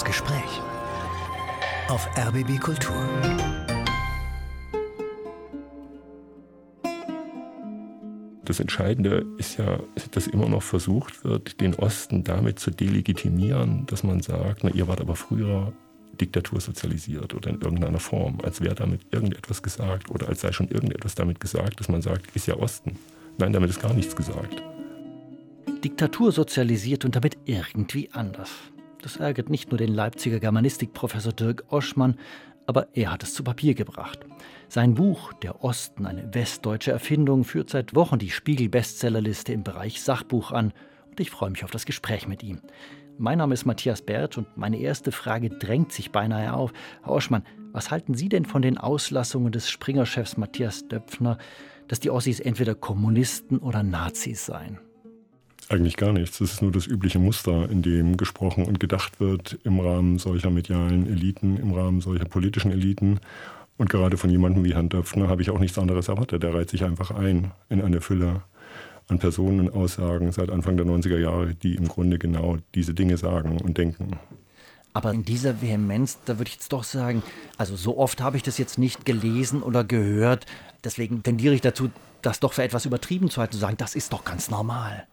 Das Gespräch auf RBB Kultur. Das Entscheidende ist ja, dass immer noch versucht wird, den Osten damit zu delegitimieren, dass man sagt, na, ihr wart aber früher Diktatur sozialisiert oder in irgendeiner Form, als wäre damit irgendetwas gesagt oder als sei schon irgendetwas damit gesagt, dass man sagt, ist ja Osten. Nein, damit ist gar nichts gesagt. Diktatur sozialisiert und damit irgendwie anders. Das ärgert nicht nur den Leipziger Germanistikprofessor Dirk Oschmann, aber er hat es zu Papier gebracht. Sein Buch Der Osten, eine westdeutsche Erfindung, führt seit Wochen die Spiegel-Bestsellerliste im Bereich Sachbuch an und ich freue mich auf das Gespräch mit ihm. Mein Name ist Matthias Bertsch und meine erste Frage drängt sich beinahe auf. Herr Oschmann, was halten Sie denn von den Auslassungen des Springer-Chefs Matthias Döpfner, dass die Ossis entweder Kommunisten oder Nazis seien? Eigentlich gar nichts. Das ist nur das übliche Muster, in dem gesprochen und gedacht wird im Rahmen solcher medialen Eliten, im Rahmen solcher politischen Eliten. Und gerade von jemandem wie Herrn Döpfner habe ich auch nichts anderes erwartet. Der reiht sich einfach ein in eine Fülle an Personen und Aussagen seit Anfang der 90er Jahre, die im Grunde genau diese Dinge sagen und denken. Aber in dieser Vehemenz, da würde ich jetzt doch sagen, also so oft habe ich das jetzt nicht gelesen oder gehört. Deswegen tendiere ich dazu, das doch für etwas übertrieben zu halten, zu sagen, das ist doch ganz normal.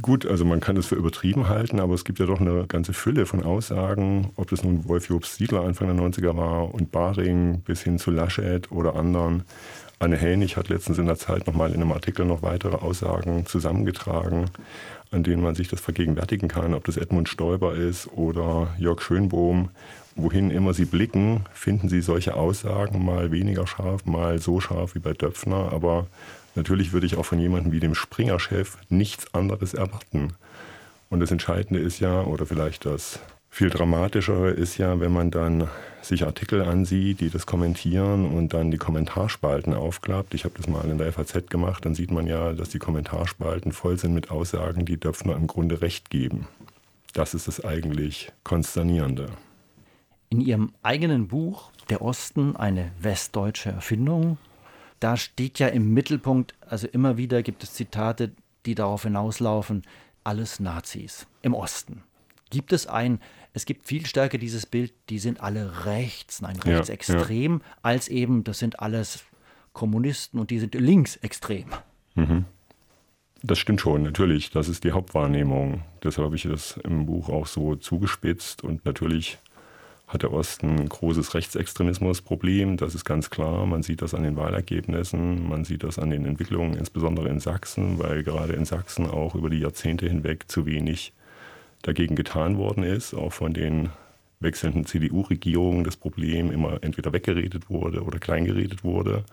Gut, also man kann es für übertrieben halten, aber es gibt ja doch eine ganze Fülle von Aussagen, ob das nun Wolf Jobs Siedler Anfang der 90er war und Baring bis hin zu Laschet oder anderen. Anne Hänig hat letztens in der Zeit nochmal in einem Artikel noch weitere Aussagen zusammengetragen, an denen man sich das vergegenwärtigen kann, ob das Edmund Stoiber ist oder Jörg Schönbohm. Wohin immer sie blicken, finden sie solche Aussagen mal weniger scharf, mal so scharf wie bei Döpfner, aber Natürlich würde ich auch von jemandem wie dem Springer-Chef nichts anderes erwarten. Und das Entscheidende ist ja, oder vielleicht das viel dramatischere ist ja, wenn man dann sich Artikel ansieht, die das kommentieren und dann die Kommentarspalten aufklappt. Ich habe das mal in der FAZ gemacht, dann sieht man ja, dass die Kommentarspalten voll sind mit Aussagen, die Döpfner im Grunde recht geben. Das ist das eigentlich Konsternierende. In Ihrem eigenen Buch Der Osten, eine westdeutsche Erfindung, da steht ja im Mittelpunkt, also immer wieder gibt es Zitate, die darauf hinauslaufen, alles Nazis im Osten. Gibt es ein, es gibt viel stärker dieses Bild, die sind alle rechts, nein, rechtsextrem, ja, ja. als eben, das sind alles Kommunisten und die sind linksextrem. Mhm. Das stimmt schon, natürlich. Das ist die Hauptwahrnehmung. Deshalb habe ich das im Buch auch so zugespitzt und natürlich hat der Osten ein großes Rechtsextremismusproblem. Das ist ganz klar. Man sieht das an den Wahlergebnissen, man sieht das an den Entwicklungen, insbesondere in Sachsen, weil gerade in Sachsen auch über die Jahrzehnte hinweg zu wenig dagegen getan worden ist, auch von den wechselnden CDU-Regierungen das Problem immer entweder weggeredet wurde oder kleingeredet wurde,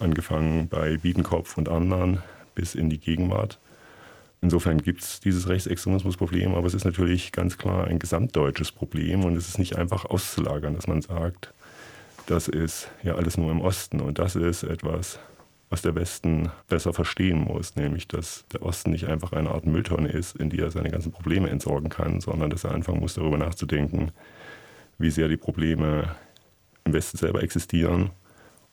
angefangen bei Biedenkopf und anderen bis in die Gegenwart. Insofern gibt es dieses Rechtsextremismusproblem, aber es ist natürlich ganz klar ein gesamtdeutsches Problem und es ist nicht einfach auszulagern, dass man sagt, das ist ja alles nur im Osten und das ist etwas, was der Westen besser verstehen muss, nämlich dass der Osten nicht einfach eine Art Mülltonne ist, in die er seine ganzen Probleme entsorgen kann, sondern dass er anfangen muss, darüber nachzudenken, wie sehr die Probleme im Westen selber existieren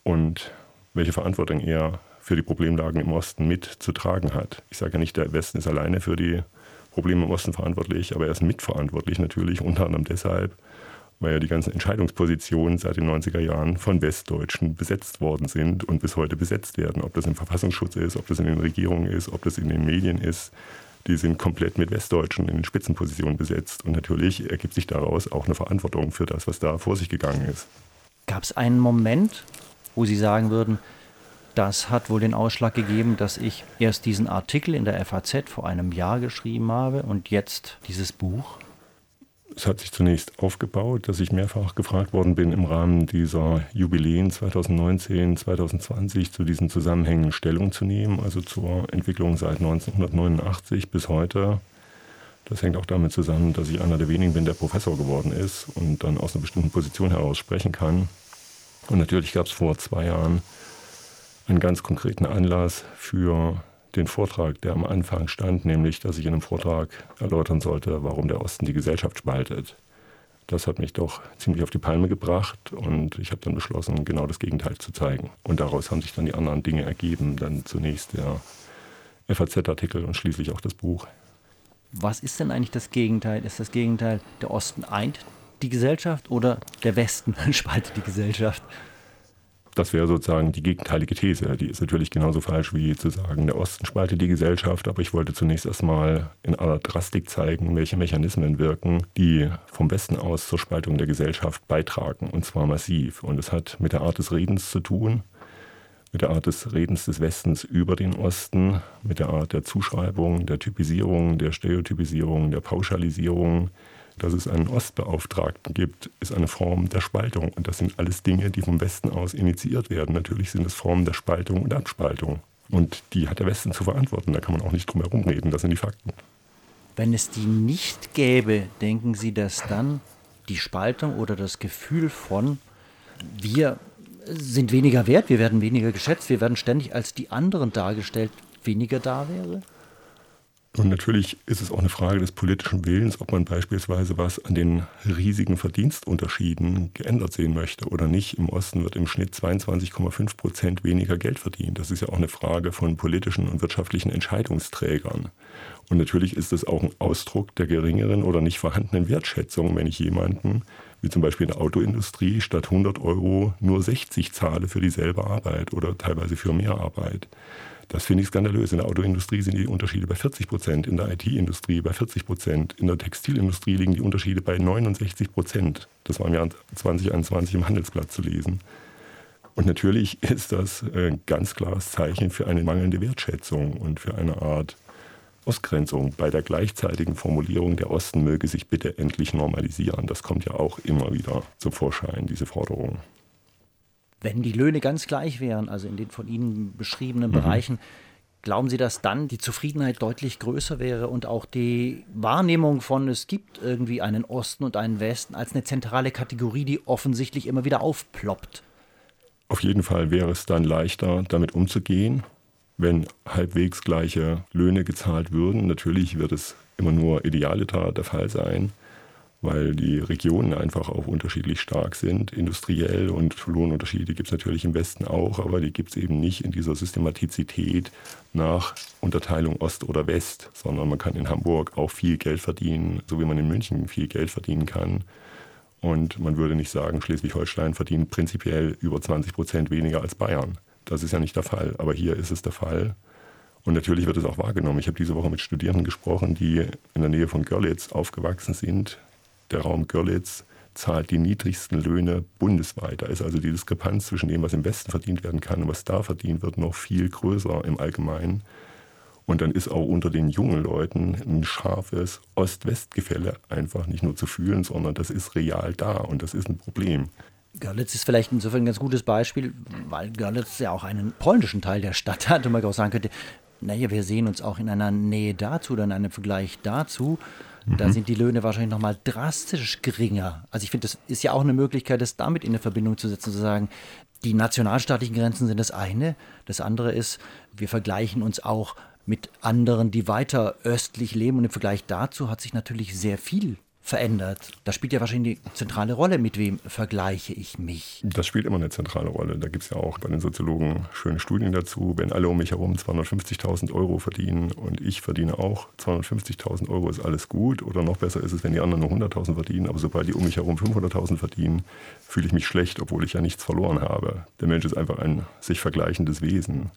und welche Verantwortung er für die Problemlagen im Osten mitzutragen hat. Ich sage ja nicht, der Westen ist alleine für die Probleme im Osten verantwortlich, aber er ist mitverantwortlich natürlich, unter anderem deshalb, weil ja die ganzen Entscheidungspositionen seit den 90er Jahren von Westdeutschen besetzt worden sind und bis heute besetzt werden. Ob das im Verfassungsschutz ist, ob das in den Regierungen ist, ob das in den Medien ist, die sind komplett mit Westdeutschen in den Spitzenpositionen besetzt. Und natürlich ergibt sich daraus auch eine Verantwortung für das, was da vor sich gegangen ist. Gab es einen Moment, wo Sie sagen würden, das hat wohl den Ausschlag gegeben, dass ich erst diesen Artikel in der FAZ vor einem Jahr geschrieben habe und jetzt dieses Buch. Es hat sich zunächst aufgebaut, dass ich mehrfach gefragt worden bin, im Rahmen dieser Jubiläen 2019, 2020 zu diesen Zusammenhängen Stellung zu nehmen, also zur Entwicklung seit 1989 bis heute. Das hängt auch damit zusammen, dass ich einer der wenigen bin, der Professor geworden ist und dann aus einer bestimmten Position heraus sprechen kann. Und natürlich gab es vor zwei Jahren einen ganz konkreten Anlass für den Vortrag, der am Anfang stand, nämlich, dass ich in einem Vortrag erläutern sollte, warum der Osten die Gesellschaft spaltet. Das hat mich doch ziemlich auf die Palme gebracht und ich habe dann beschlossen, genau das Gegenteil zu zeigen. Und daraus haben sich dann die anderen Dinge ergeben. Dann zunächst der FAZ-Artikel und schließlich auch das Buch. Was ist denn eigentlich das Gegenteil? Ist das Gegenteil, der Osten eint die Gesellschaft oder der Westen spaltet die Gesellschaft? Das wäre sozusagen die gegenteilige These. Die ist natürlich genauso falsch wie zu sagen, der Osten spaltet die Gesellschaft. Aber ich wollte zunächst erstmal in aller Drastik zeigen, welche Mechanismen wirken, die vom Westen aus zur Spaltung der Gesellschaft beitragen. Und zwar massiv. Und es hat mit der Art des Redens zu tun, mit der Art des Redens des Westens über den Osten, mit der Art der Zuschreibung, der Typisierung, der Stereotypisierung, der Pauschalisierung, dass es einen Ostbeauftragten gibt, ist eine Form der Spaltung. Und das sind alles Dinge, die vom Westen aus initiiert werden. Natürlich sind es Formen der Spaltung und Abspaltung. Und die hat der Westen zu verantworten. Da kann man auch nicht drum herum reden. Das sind die Fakten. Wenn es die nicht gäbe, denken Sie, dass dann die Spaltung oder das Gefühl von wir sind weniger wert, wir werden weniger geschätzt, wir werden ständig als die anderen dargestellt, weniger da wäre? Und natürlich ist es auch eine Frage des politischen Willens, ob man beispielsweise was an den riesigen Verdienstunterschieden geändert sehen möchte oder nicht. Im Osten wird im Schnitt 22,5 Prozent weniger Geld verdient. Das ist ja auch eine Frage von politischen und wirtschaftlichen Entscheidungsträgern. Und natürlich ist es auch ein Ausdruck der geringeren oder nicht vorhandenen Wertschätzung, wenn ich jemanden, wie zum Beispiel in der Autoindustrie, statt 100 Euro nur 60 zahle für dieselbe Arbeit oder teilweise für mehr Arbeit. Das finde ich skandalös. In der Autoindustrie sind die Unterschiede bei 40 Prozent, in der IT-Industrie bei 40 Prozent, in der Textilindustrie liegen die Unterschiede bei 69 Prozent. Das war im Jahr 2021 im Handelsblatt zu lesen. Und natürlich ist das ein ganz klares Zeichen für eine mangelnde Wertschätzung und für eine Art Ausgrenzung. Bei der gleichzeitigen Formulierung, der Osten möge sich bitte endlich normalisieren. Das kommt ja auch immer wieder zum Vorschein, diese Forderung. Wenn die Löhne ganz gleich wären, also in den von Ihnen beschriebenen mhm. Bereichen, glauben Sie, dass dann die Zufriedenheit deutlich größer wäre und auch die Wahrnehmung von, es gibt irgendwie einen Osten und einen Westen als eine zentrale Kategorie, die offensichtlich immer wieder aufploppt? Auf jeden Fall wäre es dann leichter, damit umzugehen, wenn halbwegs gleiche Löhne gezahlt würden. Natürlich wird es immer nur idealiter der Fall sein weil die Regionen einfach auch unterschiedlich stark sind, industriell und Lohnunterschiede gibt es natürlich im Westen auch, aber die gibt es eben nicht in dieser Systematizität nach Unterteilung Ost oder West, sondern man kann in Hamburg auch viel Geld verdienen, so wie man in München viel Geld verdienen kann. Und man würde nicht sagen, Schleswig-Holstein verdient prinzipiell über 20 Prozent weniger als Bayern. Das ist ja nicht der Fall, aber hier ist es der Fall. Und natürlich wird es auch wahrgenommen. Ich habe diese Woche mit Studierenden gesprochen, die in der Nähe von Görlitz aufgewachsen sind, der Raum Görlitz zahlt die niedrigsten Löhne bundesweit. Da ist also die Diskrepanz zwischen dem, was im Westen verdient werden kann und was da verdient wird, noch viel größer im Allgemeinen. Und dann ist auch unter den jungen Leuten ein scharfes Ost-West-Gefälle einfach nicht nur zu fühlen, sondern das ist real da und das ist ein Problem. Görlitz ist vielleicht insofern ein ganz gutes Beispiel, weil Görlitz ja auch einen polnischen Teil der Stadt hat und man auch sagen könnte, naja, wir sehen uns auch in einer Nähe dazu oder in einem Vergleich dazu. Da mhm. sind die Löhne wahrscheinlich nochmal drastisch geringer. Also ich finde, das ist ja auch eine Möglichkeit, das damit in eine Verbindung zu setzen, zu sagen, die nationalstaatlichen Grenzen sind das eine. Das andere ist, wir vergleichen uns auch mit anderen, die weiter östlich leben. Und im Vergleich dazu hat sich natürlich sehr viel verändert. Das spielt ja wahrscheinlich eine zentrale Rolle. Mit wem vergleiche ich mich? Das spielt immer eine zentrale Rolle. Da gibt es ja auch bei den Soziologen schöne Studien dazu. Wenn alle um mich herum 250.000 Euro verdienen und ich verdiene auch 250.000 Euro, ist alles gut. Oder noch besser ist es, wenn die anderen nur 100.000 verdienen. Aber sobald die um mich herum 500.000 verdienen, fühle ich mich schlecht, obwohl ich ja nichts verloren habe. Der Mensch ist einfach ein sich vergleichendes Wesen.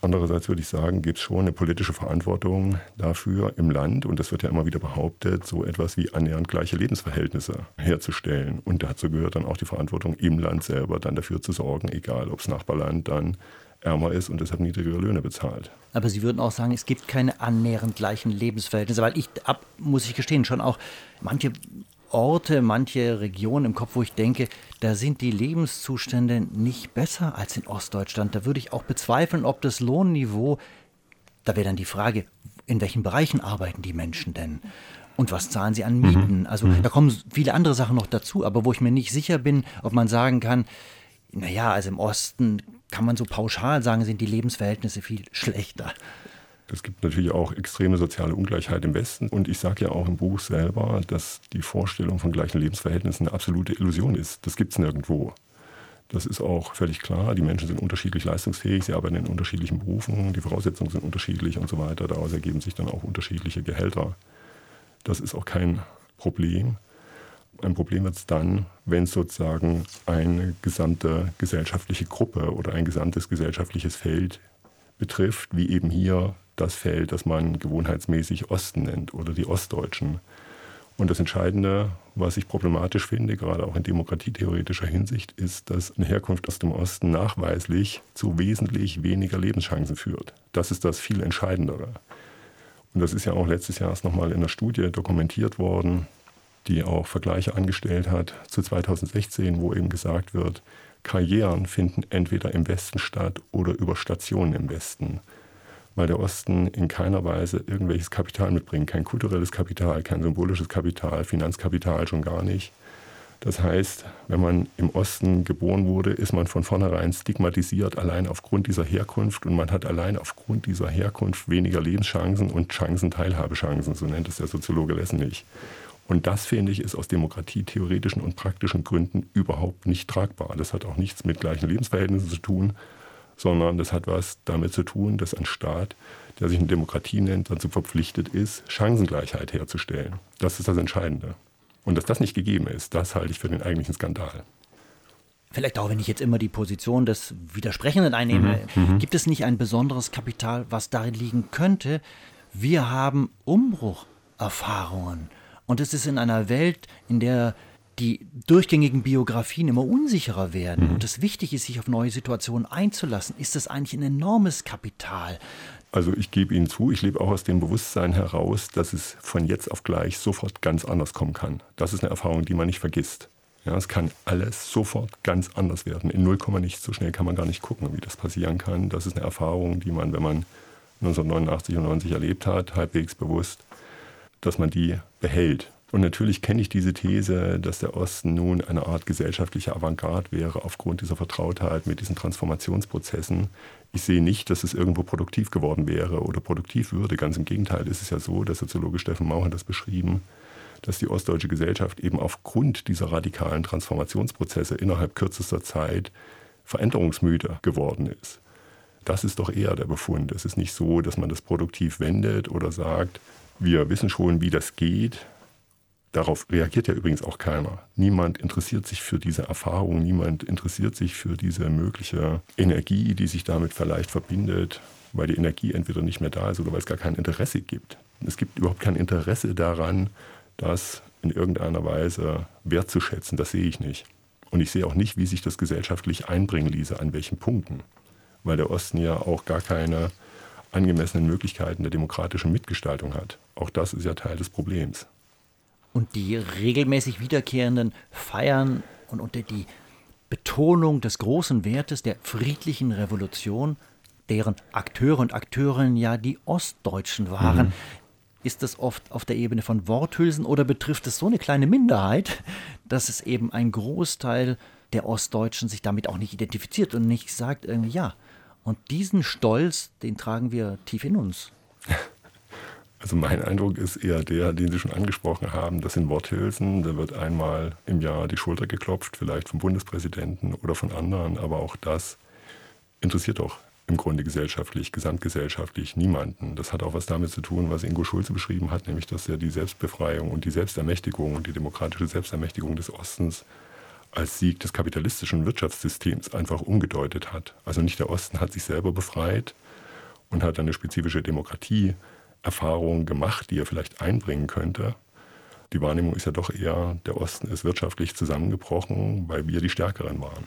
Andererseits würde ich sagen, gibt es schon eine politische Verantwortung dafür im Land, und das wird ja immer wieder behauptet, so etwas wie annähernd gleiche Lebensverhältnisse herzustellen. Und dazu gehört dann auch die Verantwortung im Land selber, dann dafür zu sorgen, egal ob das Nachbarland dann ärmer ist und deshalb niedrigere Löhne bezahlt. Aber Sie würden auch sagen, es gibt keine annähernd gleichen Lebensverhältnisse, weil ich ab, muss ich gestehen, schon auch manche Orte, manche Regionen im Kopf, wo ich denke, da sind die Lebenszustände nicht besser als in Ostdeutschland. Da würde ich auch bezweifeln, ob das Lohnniveau, da wäre dann die Frage, in welchen Bereichen arbeiten die Menschen denn? Und was zahlen sie an Mieten? Mhm. Also mhm. da kommen viele andere Sachen noch dazu, aber wo ich mir nicht sicher bin, ob man sagen kann, naja, also im Osten kann man so pauschal sagen, sind die Lebensverhältnisse viel schlechter. Es gibt natürlich auch extreme soziale Ungleichheit im Westen. Und ich sage ja auch im Buch selber, dass die Vorstellung von gleichen Lebensverhältnissen eine absolute Illusion ist. Das gibt es nirgendwo. Das ist auch völlig klar. Die Menschen sind unterschiedlich leistungsfähig, sie arbeiten in unterschiedlichen Berufen, die Voraussetzungen sind unterschiedlich und so weiter. Daraus ergeben sich dann auch unterschiedliche Gehälter. Das ist auch kein Problem. Ein Problem wird es dann, wenn es sozusagen eine gesamte gesellschaftliche Gruppe oder ein gesamtes gesellschaftliches Feld betrifft, wie eben hier das Feld, das man gewohnheitsmäßig Osten nennt oder die Ostdeutschen. Und das Entscheidende, was ich problematisch finde, gerade auch in demokratietheoretischer Hinsicht, ist, dass eine Herkunft aus dem Osten nachweislich zu wesentlich weniger Lebenschancen führt. Das ist das viel Entscheidendere. Und das ist ja auch letztes Jahr erst nochmal in einer Studie dokumentiert worden, die auch Vergleiche angestellt hat zu 2016, wo eben gesagt wird, Karrieren finden entweder im Westen statt oder über Stationen im Westen weil der Osten in keiner Weise irgendwelches Kapital mitbringt. Kein kulturelles Kapital, kein symbolisches Kapital, Finanzkapital schon gar nicht. Das heißt, wenn man im Osten geboren wurde, ist man von vornherein stigmatisiert, allein aufgrund dieser Herkunft. Und man hat allein aufgrund dieser Herkunft weniger Lebenschancen und Chancen, Teilhabechancen, so nennt es der Soziologe Lessenich. Und das, finde ich, ist aus demokratietheoretischen und praktischen Gründen überhaupt nicht tragbar. Das hat auch nichts mit gleichen Lebensverhältnissen zu tun, sondern das hat was damit zu tun, dass ein Staat, der sich eine Demokratie nennt, dazu verpflichtet ist, Chancengleichheit herzustellen. Das ist das Entscheidende. Und dass das nicht gegeben ist, das halte ich für den eigentlichen Skandal. Vielleicht auch, wenn ich jetzt immer die Position des Widersprechenden einnehme, mhm, mhm. gibt es nicht ein besonderes Kapital, was darin liegen könnte? Wir haben Umbrucherfahrungen. Und es ist in einer Welt, in der die durchgängigen Biografien immer unsicherer werden mhm. und es wichtig ist, sich auf neue Situationen einzulassen, ist das eigentlich ein enormes Kapital. Also ich gebe Ihnen zu, ich lebe auch aus dem Bewusstsein heraus, dass es von jetzt auf gleich sofort ganz anders kommen kann. Das ist eine Erfahrung, die man nicht vergisst. Ja, es kann alles sofort ganz anders werden. In 0, nicht so schnell kann man gar nicht gucken, wie das passieren kann. Das ist eine Erfahrung, die man, wenn man 1989 und 90 erlebt hat, halbwegs bewusst, dass man die behält und natürlich kenne ich diese These, dass der Osten nun eine Art gesellschaftlicher Avantgarde wäre aufgrund dieser Vertrautheit mit diesen Transformationsprozessen. Ich sehe nicht, dass es irgendwo produktiv geworden wäre oder produktiv würde. Ganz im Gegenteil ist es ja so, der Soziologe Steffen Mau hat das beschrieben, dass die ostdeutsche Gesellschaft eben aufgrund dieser radikalen Transformationsprozesse innerhalb kürzester Zeit veränderungsmüde geworden ist. Das ist doch eher der Befund. Es ist nicht so, dass man das produktiv wendet oder sagt, wir wissen schon, wie das geht, Darauf reagiert ja übrigens auch keiner. Niemand interessiert sich für diese Erfahrung, niemand interessiert sich für diese mögliche Energie, die sich damit vielleicht verbindet, weil die Energie entweder nicht mehr da ist oder weil es gar kein Interesse gibt. Es gibt überhaupt kein Interesse daran, das in irgendeiner Weise wertzuschätzen. Das sehe ich nicht. Und ich sehe auch nicht, wie sich das gesellschaftlich einbringen ließe, an welchen Punkten. Weil der Osten ja auch gar keine angemessenen Möglichkeiten der demokratischen Mitgestaltung hat. Auch das ist ja Teil des Problems und die regelmäßig wiederkehrenden Feiern und unter die Betonung des großen Wertes der friedlichen Revolution, deren Akteure und Akteurinnen ja die Ostdeutschen waren, mhm. ist das oft auf der Ebene von Worthülsen oder betrifft es so eine kleine Minderheit, dass es eben ein Großteil der Ostdeutschen sich damit auch nicht identifiziert und nicht sagt irgendwie ja. Und diesen Stolz, den tragen wir tief in uns. Also mein Eindruck ist eher der, den Sie schon angesprochen haben. Das sind Worthülsen. Da wird einmal im Jahr die Schulter geklopft, vielleicht vom Bundespräsidenten oder von anderen. Aber auch das interessiert doch im Grunde gesellschaftlich, gesamtgesellschaftlich niemanden. Das hat auch was damit zu tun, was Ingo Schulze beschrieben hat, nämlich dass er die Selbstbefreiung und die Selbstermächtigung und die demokratische Selbstermächtigung des Ostens als Sieg des kapitalistischen Wirtschaftssystems einfach umgedeutet hat. Also nicht der Osten hat sich selber befreit und hat eine spezifische Demokratie Erfahrungen gemacht, die er vielleicht einbringen könnte. Die Wahrnehmung ist ja doch eher, der Osten ist wirtschaftlich zusammengebrochen, weil wir die Stärkeren waren.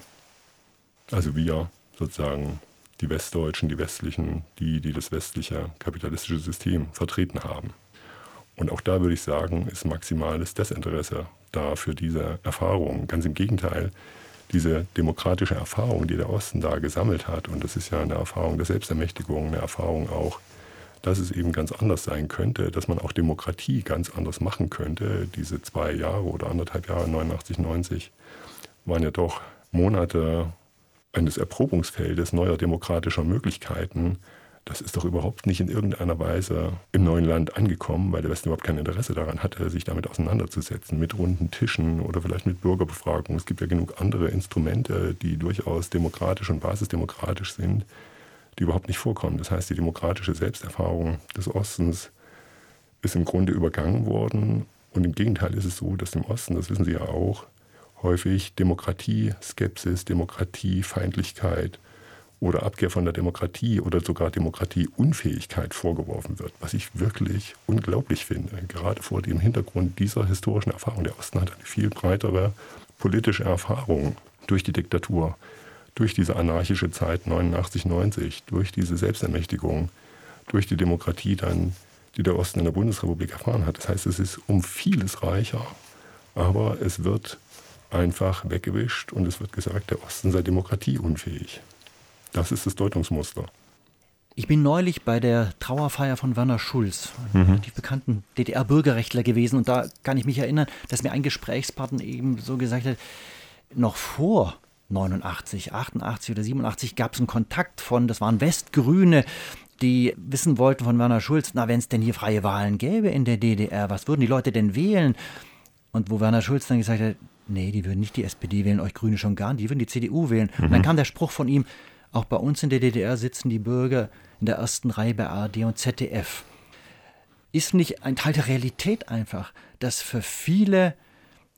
Also wir sozusagen die Westdeutschen, die Westlichen, die, die das westliche kapitalistische System vertreten haben. Und auch da würde ich sagen, ist maximales Desinteresse da für diese Erfahrung. Ganz im Gegenteil, diese demokratische Erfahrung, die der Osten da gesammelt hat, und das ist ja eine Erfahrung der Selbstermächtigung, eine Erfahrung auch dass es eben ganz anders sein könnte, dass man auch Demokratie ganz anders machen könnte. Diese zwei Jahre oder anderthalb Jahre, 89, 90, waren ja doch Monate eines Erprobungsfeldes neuer demokratischer Möglichkeiten. Das ist doch überhaupt nicht in irgendeiner Weise im neuen Land angekommen, weil der Westen überhaupt kein Interesse daran hatte, sich damit auseinanderzusetzen, mit runden Tischen oder vielleicht mit Bürgerbefragungen. Es gibt ja genug andere Instrumente, die durchaus demokratisch und basisdemokratisch sind, die überhaupt nicht vorkommen. Das heißt, die demokratische Selbsterfahrung des Ostens ist im Grunde übergangen worden. Und im Gegenteil ist es so, dass im Osten, das wissen Sie ja auch, häufig Demokratie, Skepsis, Demokratiefeindlichkeit oder Abkehr von der Demokratie oder sogar Demokratieunfähigkeit vorgeworfen wird, was ich wirklich unglaublich finde, gerade vor dem Hintergrund dieser historischen Erfahrung. Der Osten hat eine viel breitere politische Erfahrung durch die Diktatur, durch diese anarchische Zeit 89, 90, durch diese Selbstermächtigung, durch die Demokratie dann, die der Osten in der Bundesrepublik erfahren hat. Das heißt, es ist um vieles reicher, aber es wird einfach weggewischt und es wird gesagt, der Osten sei demokratieunfähig. Das ist das Deutungsmuster. Ich bin neulich bei der Trauerfeier von Werner Schulz, einem mhm. bekannten DDR-Bürgerrechtler gewesen. Und da kann ich mich erinnern, dass mir ein Gesprächspartner eben so gesagt hat, noch vor 89, 88 oder 87 gab es einen Kontakt von, das waren Westgrüne, die wissen wollten von Werner Schulz, na, wenn es denn hier freie Wahlen gäbe in der DDR, was würden die Leute denn wählen? Und wo Werner Schulz dann gesagt hat, nee, die würden nicht die SPD wählen, euch Grüne schon gar nicht, die würden die CDU wählen. Mhm. Und dann mhm. kam der Spruch von ihm, auch bei uns in der DDR sitzen die Bürger in der ersten Reihe bei ARD und ZDF. Ist nicht ein Teil der Realität einfach, dass für viele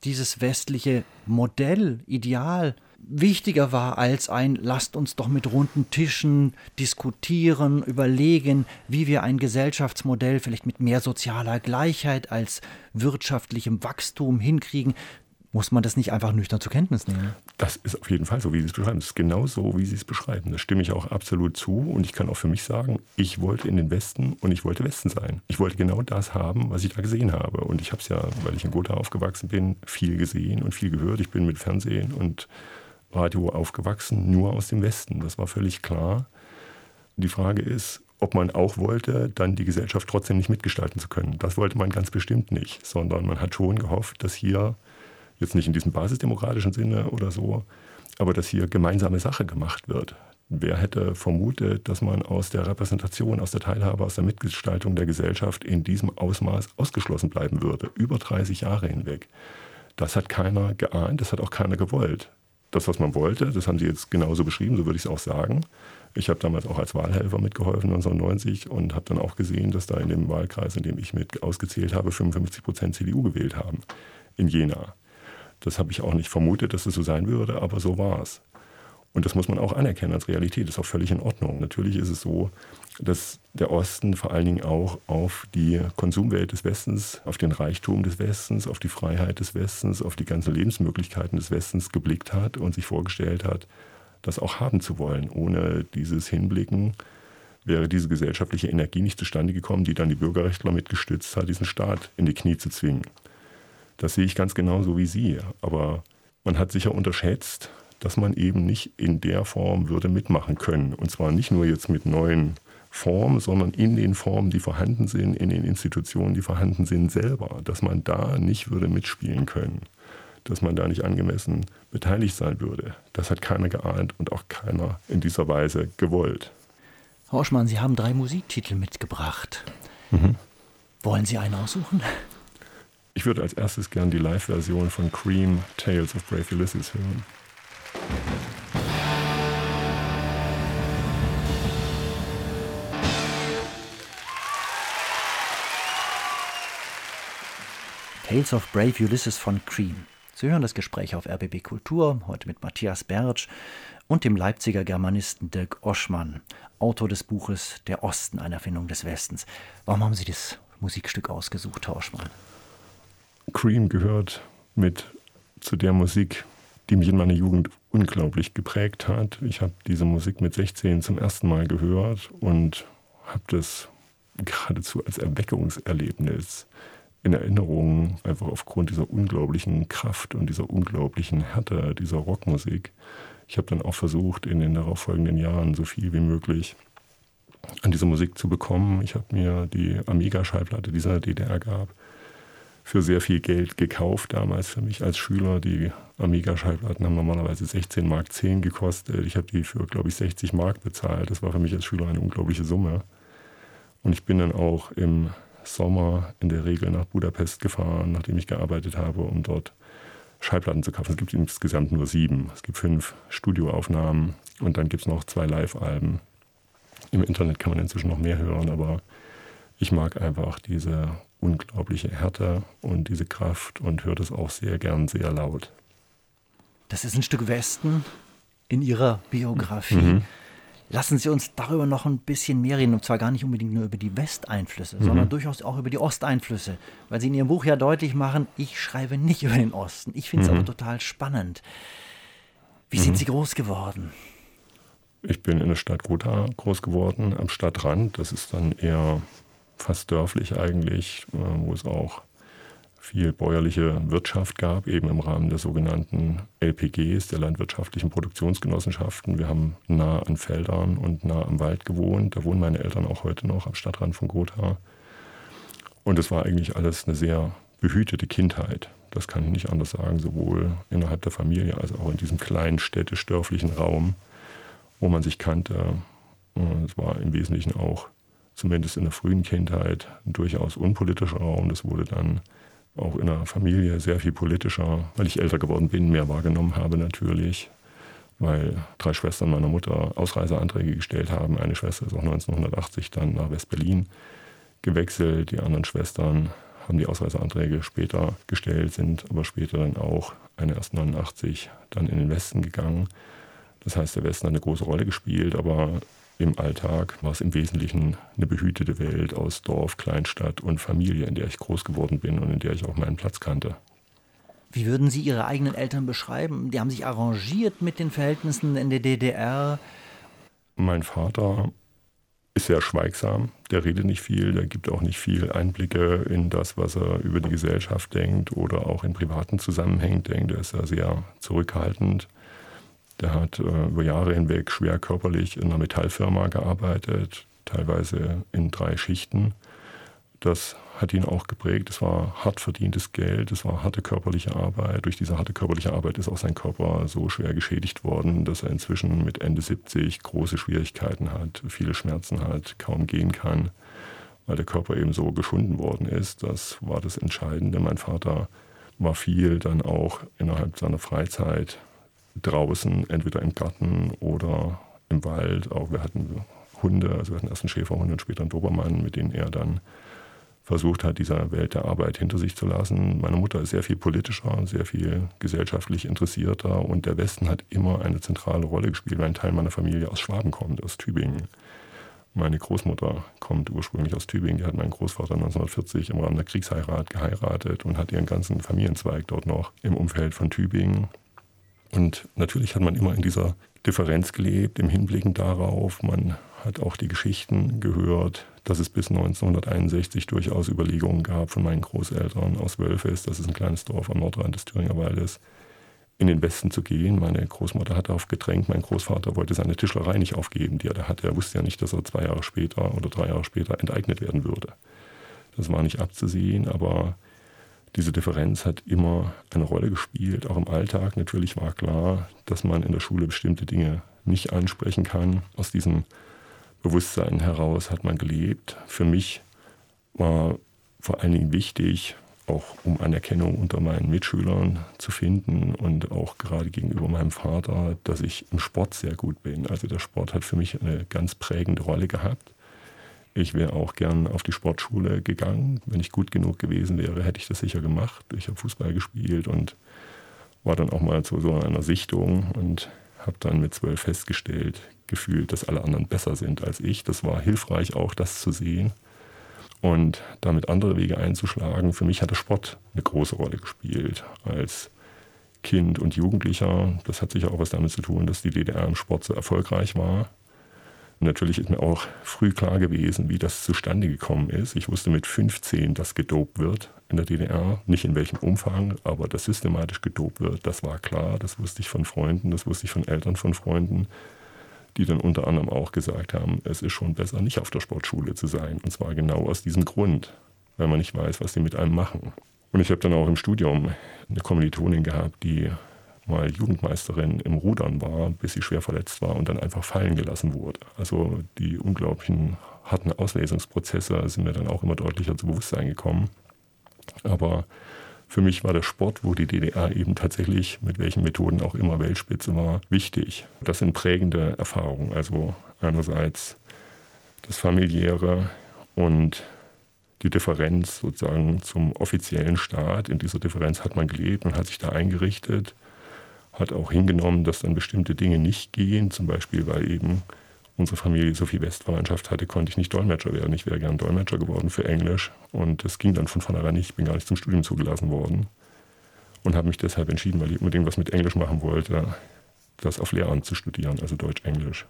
dieses westliche Modell, Ideal wichtiger war als ein lasst uns doch mit runden Tischen diskutieren, überlegen, wie wir ein Gesellschaftsmodell vielleicht mit mehr sozialer Gleichheit als wirtschaftlichem Wachstum hinkriegen. Muss man das nicht einfach nüchtern zur Kenntnis nehmen? Das ist auf jeden Fall so, wie Sie es beschreiben. Das ist genau so, wie Sie es beschreiben. Da stimme ich auch absolut zu. Und ich kann auch für mich sagen, ich wollte in den Westen und ich wollte Westen sein. Ich wollte genau das haben, was ich da gesehen habe. Und ich habe es ja, weil ich in Gotha aufgewachsen bin, viel gesehen und viel gehört. Ich bin mit Fernsehen und Radio aufgewachsen, nur aus dem Westen. Das war völlig klar. Die Frage ist, ob man auch wollte, dann die Gesellschaft trotzdem nicht mitgestalten zu können. Das wollte man ganz bestimmt nicht, sondern man hat schon gehofft, dass hier Jetzt nicht in diesem basisdemokratischen Sinne oder so, aber dass hier gemeinsame Sache gemacht wird. Wer hätte vermutet, dass man aus der Repräsentation, aus der Teilhabe, aus der Mitgestaltung der Gesellschaft in diesem Ausmaß ausgeschlossen bleiben würde, über 30 Jahre hinweg? Das hat keiner geahnt, das hat auch keiner gewollt. Das, was man wollte, das haben Sie jetzt genauso beschrieben, so würde ich es auch sagen. Ich habe damals auch als Wahlhelfer mitgeholfen 1990 und habe dann auch gesehen, dass da in dem Wahlkreis, in dem ich mit ausgezählt habe, 55 Prozent CDU gewählt haben in Jena. Das habe ich auch nicht vermutet, dass es so sein würde, aber so war es. Und das muss man auch anerkennen als Realität, das ist auch völlig in Ordnung. Natürlich ist es so, dass der Osten vor allen Dingen auch auf die Konsumwelt des Westens, auf den Reichtum des Westens, auf die Freiheit des Westens, auf die ganzen Lebensmöglichkeiten des Westens geblickt hat und sich vorgestellt hat, das auch haben zu wollen. Ohne dieses Hinblicken wäre diese gesellschaftliche Energie nicht zustande gekommen, die dann die Bürgerrechtler mitgestützt hat, diesen Staat in die Knie zu zwingen. Das sehe ich ganz genauso wie Sie. Aber man hat sicher unterschätzt, dass man eben nicht in der Form würde mitmachen können. Und zwar nicht nur jetzt mit neuen Formen, sondern in den Formen, die vorhanden sind, in den Institutionen, die vorhanden sind, selber. Dass man da nicht würde mitspielen können. Dass man da nicht angemessen beteiligt sein würde. Das hat keiner geahnt und auch keiner in dieser Weise gewollt. Herr Oschmann, Sie haben drei Musiktitel mitgebracht. Mhm. Wollen Sie einen aussuchen? Ich würde als erstes gern die Live-Version von Cream Tales of Brave Ulysses hören. Tales of Brave Ulysses von Cream. Sie hören das Gespräch auf RBB Kultur, heute mit Matthias Bertsch und dem Leipziger Germanisten Dirk Oschmann, Autor des Buches Der Osten, eine Erfindung des Westens. Warum haben Sie das Musikstück ausgesucht, Herr Oschmann? Cream gehört mit zu der Musik, die mich in meiner Jugend unglaublich geprägt hat. Ich habe diese Musik mit 16 zum ersten Mal gehört und habe das geradezu als Erweckungserlebnis in Erinnerung, einfach aufgrund dieser unglaublichen Kraft und dieser unglaublichen Härte dieser Rockmusik. Ich habe dann auch versucht, in den darauffolgenden Jahren so viel wie möglich an diese Musik zu bekommen. Ich habe mir die Amiga-Schallplatte, die es in der DDR gab, für sehr viel Geld gekauft damals für mich als Schüler. Die Amiga-Schallplatten haben normalerweise 16 Mark 10 gekostet. Ich habe die für, glaube ich, 60 Mark bezahlt. Das war für mich als Schüler eine unglaubliche Summe. Und ich bin dann auch im Sommer in der Regel nach Budapest gefahren, nachdem ich gearbeitet habe, um dort Schallplatten zu kaufen. Es gibt insgesamt nur sieben. Es gibt fünf Studioaufnahmen und dann gibt es noch zwei Live-Alben. Im Internet kann man inzwischen noch mehr hören, aber ich mag einfach diese unglaubliche Härte und diese Kraft und höre das auch sehr gern sehr laut. Das ist ein Stück Westen in Ihrer Biografie. Mhm. Lassen Sie uns darüber noch ein bisschen mehr reden, und zwar gar nicht unbedingt nur über die Westeinflüsse, mhm. sondern durchaus auch über die Osteinflüsse, weil Sie in Ihrem Buch ja deutlich machen, ich schreibe nicht über den Osten. Ich finde es mhm. aber total spannend. Wie sind mhm. Sie groß geworden? Ich bin in der Stadt Gotha groß geworden, am Stadtrand. Das ist dann eher fast dörflich eigentlich, äh, wo es auch viel bäuerliche Wirtschaft gab, eben im Rahmen der sogenannten LPGs, der landwirtschaftlichen Produktionsgenossenschaften. Wir haben nah an Feldern und nah am Wald gewohnt. Da wohnen meine Eltern auch heute noch am Stadtrand von Gotha. Und es war eigentlich alles eine sehr behütete Kindheit. Das kann ich nicht anders sagen, sowohl innerhalb der Familie als auch in diesem kleinen städtisch-dörflichen Raum, wo man sich kannte. Es war im Wesentlichen auch, zumindest in der frühen Kindheit, ein durchaus unpolitischer Raum. Das wurde dann auch in der Familie sehr viel politischer, weil ich älter geworden bin, mehr wahrgenommen habe natürlich, weil drei Schwestern meiner Mutter Ausreiseanträge gestellt haben. Eine Schwester ist auch 1980 dann nach West-Berlin gewechselt, die anderen Schwestern haben die Ausreiseanträge später gestellt, sind aber später dann auch, eine erst 89, dann in den Westen gegangen. Das heißt, der Westen hat eine große Rolle gespielt, aber im Alltag war es im Wesentlichen eine behütete Welt aus Dorf, Kleinstadt und Familie, in der ich groß geworden bin und in der ich auch meinen Platz kannte. Wie würden Sie Ihre eigenen Eltern beschreiben? Die haben sich arrangiert mit den Verhältnissen in der DDR. Mein Vater ist sehr schweigsam, der redet nicht viel, der gibt auch nicht viel Einblicke in das, was er über die Gesellschaft denkt oder auch in privaten Zusammenhängen denkt. Er ist ja sehr zurückhaltend. Der hat äh, über Jahre hinweg schwer körperlich in einer Metallfirma gearbeitet, teilweise in drei Schichten. Das hat ihn auch geprägt. Es war hart verdientes Geld, es war harte körperliche Arbeit. Durch diese harte körperliche Arbeit ist auch sein Körper so schwer geschädigt worden, dass er inzwischen mit Ende 70 große Schwierigkeiten hat, viele Schmerzen hat, kaum gehen kann, weil der Körper eben so geschunden worden ist. Das war das Entscheidende. Mein Vater war viel dann auch innerhalb seiner Freizeit draußen, entweder im Garten oder im Wald. Auch wir hatten Hunde, also wir hatten erst einen Schäferhund und später einen Dobermann, mit denen er dann versucht hat, dieser Welt der Arbeit hinter sich zu lassen. Meine Mutter ist sehr viel politischer, sehr viel gesellschaftlich interessierter und der Westen hat immer eine zentrale Rolle gespielt, weil ein Teil meiner Familie aus Schwaben kommt, aus Tübingen. Meine Großmutter kommt ursprünglich aus Tübingen. Die hat meinen Großvater 1940 im Rahmen der Kriegsheirat geheiratet und hat ihren ganzen Familienzweig dort noch im Umfeld von Tübingen. Und natürlich hat man immer in dieser Differenz gelebt, im Hinblicken darauf. Man hat auch die Geschichten gehört, dass es bis 1961 durchaus Überlegungen gab von meinen Großeltern aus Wölfes, das ist ein kleines Dorf am Nordrand des Thüringer Waldes, in den Westen zu gehen. Meine Großmutter hat darauf gedrängt, mein Großvater wollte seine Tischlerei nicht aufgeben, die er da hatte. Er wusste ja nicht, dass er zwei Jahre später oder drei Jahre später enteignet werden würde. Das war nicht abzusehen, aber diese Differenz hat immer eine Rolle gespielt, auch im Alltag. Natürlich war klar, dass man in der Schule bestimmte Dinge nicht ansprechen kann. Aus diesem Bewusstsein heraus hat man gelebt. Für mich war vor allen Dingen wichtig, auch um Anerkennung unter meinen Mitschülern zu finden und auch gerade gegenüber meinem Vater, dass ich im Sport sehr gut bin. Also der Sport hat für mich eine ganz prägende Rolle gehabt. Ich wäre auch gern auf die Sportschule gegangen. Wenn ich gut genug gewesen wäre, hätte ich das sicher gemacht. Ich habe Fußball gespielt und war dann auch mal zu so einer Sichtung und habe dann mit zwölf festgestellt, gefühlt, dass alle anderen besser sind als ich. Das war hilfreich auch, das zu sehen und damit andere Wege einzuschlagen. Für mich hat der Sport eine große Rolle gespielt als Kind und Jugendlicher. Das hat sicher auch was damit zu tun, dass die DDR im Sport so erfolgreich war. Natürlich ist mir auch früh klar gewesen, wie das zustande gekommen ist. Ich wusste mit 15, dass gedopt wird in der DDR. Nicht in welchem Umfang, aber dass systematisch gedopt wird, das war klar. Das wusste ich von Freunden, das wusste ich von Eltern von Freunden, die dann unter anderem auch gesagt haben, es ist schon besser, nicht auf der Sportschule zu sein. Und zwar genau aus diesem Grund, weil man nicht weiß, was die mit einem machen. Und ich habe dann auch im Studium eine Kommilitonin gehabt, die mal Jugendmeisterin im Rudern war, bis sie schwer verletzt war und dann einfach fallen gelassen wurde. Also die unglaublichen harten Auslesungsprozesse sind mir dann auch immer deutlicher zu Bewusstsein gekommen. Aber für mich war der Sport, wo die DDR eben tatsächlich mit welchen Methoden auch immer Weltspitze war, wichtig. Das sind prägende Erfahrungen. Also einerseits das familiäre und die Differenz sozusagen zum offiziellen Staat. In dieser Differenz hat man gelebt und hat sich da eingerichtet, hat auch hingenommen, dass dann bestimmte Dinge nicht gehen, zum Beispiel weil eben unsere Familie so viel Westverwandtschaft hatte, konnte ich nicht Dolmetscher werden. Ich wäre gern Dolmetscher geworden für Englisch und das ging dann von vornherein nicht. Ich bin gar nicht zum Studium zugelassen worden und habe mich deshalb entschieden, weil ich unbedingt was mit Englisch machen wollte, das auf Lehramt zu studieren, also Deutsch-Englisch.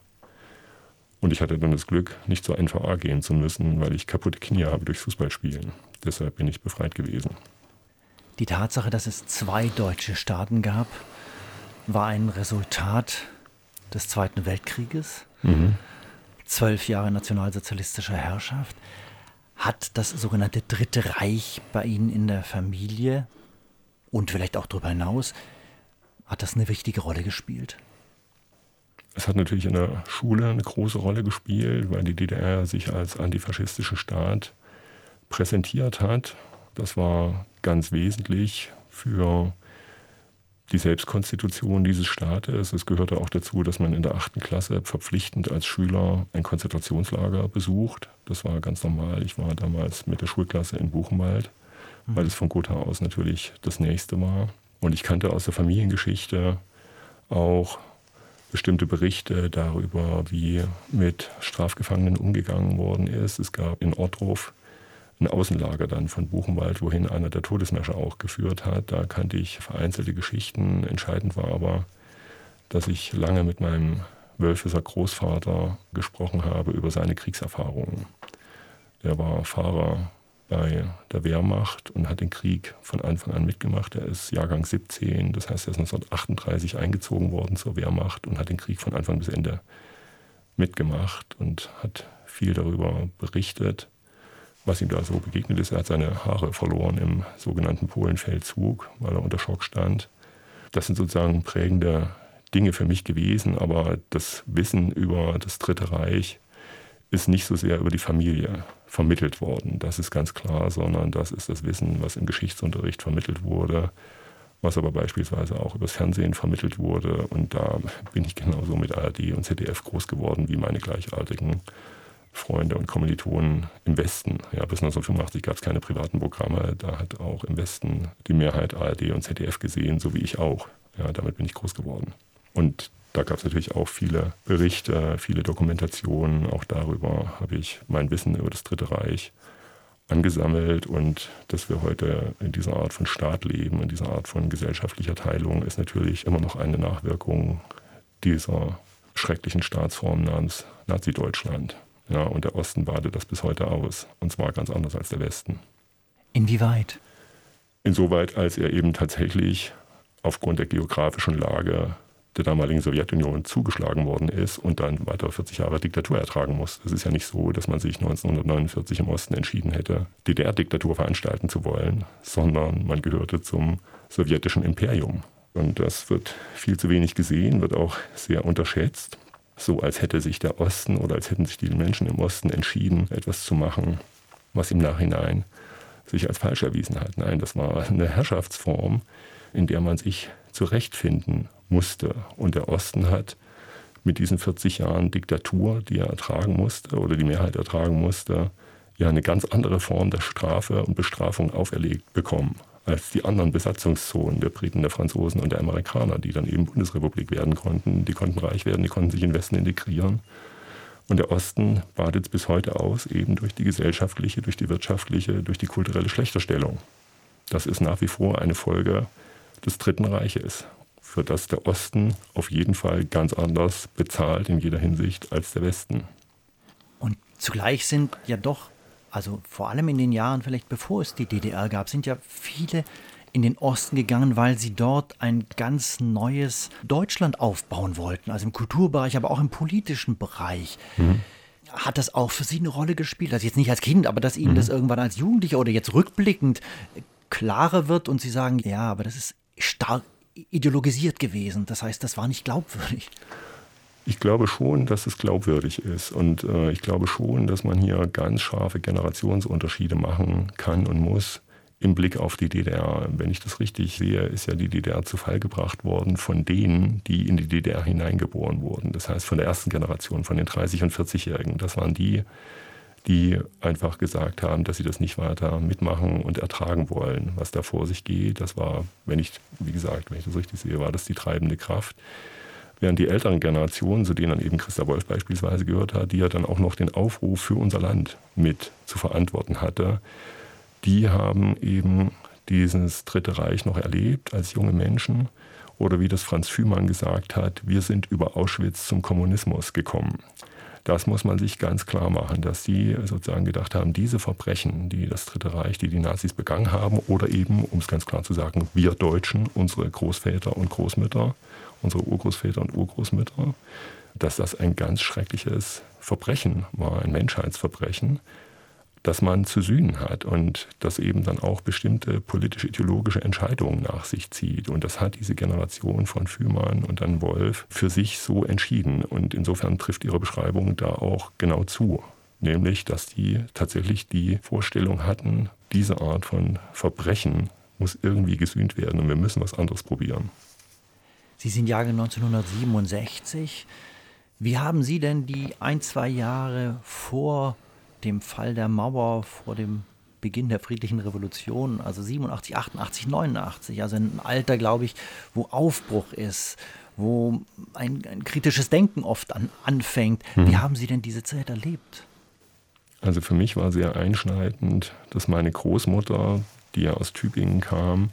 Und ich hatte dann das Glück, nicht zur NVA gehen zu müssen, weil ich kaputte Knie habe durch Fußballspielen. Deshalb bin ich befreit gewesen. Die Tatsache, dass es zwei deutsche Staaten gab, war ein Resultat des Zweiten Weltkrieges. Mhm. Zwölf Jahre nationalsozialistischer Herrschaft. Hat das sogenannte Dritte Reich bei Ihnen in der Familie und vielleicht auch darüber hinaus, hat das eine wichtige Rolle gespielt? Es hat natürlich in der Schule eine große Rolle gespielt, weil die DDR sich als antifaschistischer Staat präsentiert hat. Das war ganz wesentlich für die Selbstkonstitution dieses Staates. Es gehörte auch dazu, dass man in der achten Klasse verpflichtend als Schüler ein Konzentrationslager besucht. Das war ganz normal. Ich war damals mit der Schulklasse in Buchenwald, weil es von Gotha aus natürlich das nächste war. Und ich kannte aus der Familiengeschichte auch bestimmte Berichte darüber, wie mit Strafgefangenen umgegangen worden ist. Es gab in Ottruf ein Außenlager dann von Buchenwald, wohin einer der Todesmärscher auch geführt hat. Da kannte ich vereinzelte Geschichten. Entscheidend war aber, dass ich lange mit meinem Wölfeser Großvater gesprochen habe über seine Kriegserfahrungen. Er war Fahrer bei der Wehrmacht und hat den Krieg von Anfang an mitgemacht. Er ist Jahrgang 17, das heißt, er ist 1938 eingezogen worden zur Wehrmacht und hat den Krieg von Anfang bis Ende mitgemacht und hat viel darüber berichtet, was ihm da so begegnet ist. Er hat seine Haare verloren im sogenannten Polenfeldzug, weil er unter Schock stand. Das sind sozusagen prägende Dinge für mich gewesen, aber das Wissen über das Dritte Reich ist nicht so sehr über die Familie vermittelt worden. Das ist ganz klar, sondern das ist das Wissen, was im Geschichtsunterricht vermittelt wurde, was aber beispielsweise auch übers Fernsehen vermittelt wurde. Und da bin ich genauso mit ARD und ZDF groß geworden wie meine gleichartigen Freunde und Kommilitonen im Westen. Ja, bis 1985 gab es keine privaten Programme. Da hat auch im Westen die Mehrheit ARD und ZDF gesehen, so wie ich auch. Ja, damit bin ich groß geworden. Und da gab es natürlich auch viele Berichte, viele Dokumentationen. Auch darüber habe ich mein Wissen über das Dritte Reich angesammelt und dass wir heute in dieser Art von Staat leben, in dieser Art von gesellschaftlicher Teilung, ist natürlich immer noch eine Nachwirkung dieser schrecklichen Staatsform namens Nazi-Deutschland. Ja, und der Osten badet das bis heute aus. Und zwar ganz anders als der Westen. Inwieweit? Insoweit, als er eben tatsächlich aufgrund der geografischen Lage der damaligen Sowjetunion zugeschlagen worden ist und dann weiter 40 Jahre Diktatur ertragen muss. Es ist ja nicht so, dass man sich 1949 im Osten entschieden hätte, DDR-Diktatur veranstalten zu wollen, sondern man gehörte zum sowjetischen Imperium. Und das wird viel zu wenig gesehen, wird auch sehr unterschätzt. So als hätte sich der Osten oder als hätten sich die Menschen im Osten entschieden, etwas zu machen, was im Nachhinein sich als falsch erwiesen hat. Nein, das war eine Herrschaftsform, in der man sich zurechtfinden musste. Und der Osten hat mit diesen 40 Jahren Diktatur, die er ertragen musste oder die Mehrheit ertragen musste, ja eine ganz andere Form der Strafe und Bestrafung auferlegt bekommen als die anderen Besatzungszonen der Briten, der Franzosen und der Amerikaner, die dann eben Bundesrepublik werden konnten. Die konnten reich werden, die konnten sich in den Westen integrieren. Und der Osten badet es bis heute aus, eben durch die gesellschaftliche, durch die wirtschaftliche, durch die kulturelle Schlechterstellung. Das ist nach wie vor eine Folge des Dritten Reiches für das der Osten auf jeden Fall ganz anders bezahlt in jeder Hinsicht als der Westen. Und zugleich sind ja doch, also vor allem in den Jahren vielleicht bevor es die DDR gab, sind ja viele in den Osten gegangen, weil sie dort ein ganz neues Deutschland aufbauen wollten, also im Kulturbereich, aber auch im politischen Bereich. Mhm. Hat das auch für Sie eine Rolle gespielt? Also jetzt nicht als Kind, aber dass Ihnen mhm. das irgendwann als Jugendlicher oder jetzt rückblickend klarer wird und Sie sagen, ja, aber das ist stark ideologisiert gewesen. Das heißt, das war nicht glaubwürdig. Ich glaube schon, dass es glaubwürdig ist. Und äh, ich glaube schon, dass man hier ganz scharfe Generationsunterschiede machen kann und muss im Blick auf die DDR. Wenn ich das richtig sehe, ist ja die DDR zu Fall gebracht worden von denen, die in die DDR hineingeboren wurden. Das heißt von der ersten Generation, von den 30- und 40-Jährigen. Das waren die, die einfach gesagt haben, dass sie das nicht weiter mitmachen und ertragen wollen, was da vor sich geht. Das war, wenn ich, wie gesagt, wenn ich das richtig sehe, war das die treibende Kraft. Während die älteren Generationen, zu denen dann eben Christa Wolf beispielsweise gehört hat, die ja dann auch noch den Aufruf für unser Land mit zu verantworten hatte, die haben eben dieses Dritte Reich noch erlebt als junge Menschen. Oder wie das Franz Fühmann gesagt hat, wir sind über Auschwitz zum Kommunismus gekommen. Das muss man sich ganz klar machen, dass die sozusagen gedacht haben, diese Verbrechen, die das Dritte Reich, die die Nazis begangen haben, oder eben, um es ganz klar zu sagen, wir Deutschen, unsere Großväter und Großmütter, unsere Urgroßväter und Urgroßmütter, dass das ein ganz schreckliches Verbrechen war, ein Menschheitsverbrechen das man zu sühnen hat und das eben dann auch bestimmte politisch-ideologische Entscheidungen nach sich zieht. Und das hat diese Generation von Fühmann und dann Wolf für sich so entschieden. Und insofern trifft ihre Beschreibung da auch genau zu. Nämlich, dass die tatsächlich die Vorstellung hatten, diese Art von Verbrechen muss irgendwie gesühnt werden und wir müssen was anderes probieren. Sie sind Jahrgang 1967. Wie haben Sie denn die ein, zwei Jahre vor dem Fall der Mauer, vor dem Beginn der friedlichen Revolution, also 87, 88, 89, also ein Alter, glaube ich, wo Aufbruch ist, wo ein, ein kritisches Denken oft an, anfängt. Mhm. Wie haben Sie denn diese Zeit erlebt? Also für mich war sehr einschneidend, dass meine Großmutter, die ja aus Tübingen kam,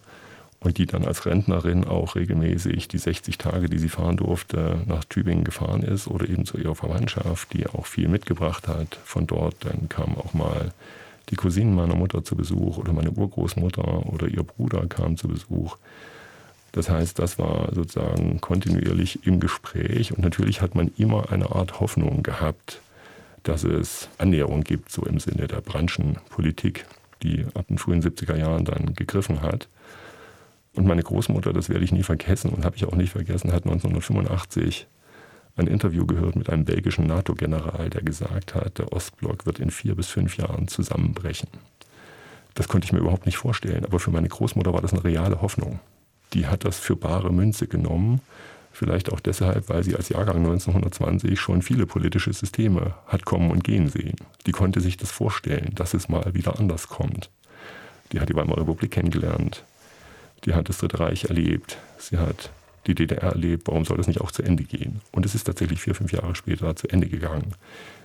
und die dann als Rentnerin auch regelmäßig die 60 Tage, die sie fahren durfte, nach Tübingen gefahren ist oder eben zu ihrer Verwandtschaft, die auch viel mitgebracht hat von dort. Dann kamen auch mal die Cousinen meiner Mutter zu Besuch oder meine Urgroßmutter oder ihr Bruder kam zu Besuch. Das heißt, das war sozusagen kontinuierlich im Gespräch und natürlich hat man immer eine Art Hoffnung gehabt, dass es Annäherung gibt, so im Sinne der Branchenpolitik, die ab den frühen 70er Jahren dann gegriffen hat. Und meine Großmutter, das werde ich nie vergessen und habe ich auch nicht vergessen, hat 1985 ein Interview gehört mit einem belgischen NATO-General, der gesagt hat, der Ostblock wird in vier bis fünf Jahren zusammenbrechen. Das konnte ich mir überhaupt nicht vorstellen, aber für meine Großmutter war das eine reale Hoffnung. Die hat das für bare Münze genommen, vielleicht auch deshalb, weil sie als Jahrgang 1920 schon viele politische Systeme hat kommen und gehen sehen. Die konnte sich das vorstellen, dass es mal wieder anders kommt. Die hat die Weimarer Republik kennengelernt, die hat das Dritte Reich erlebt, sie hat die DDR erlebt, warum soll das nicht auch zu Ende gehen? Und es ist tatsächlich vier, fünf Jahre später zu Ende gegangen.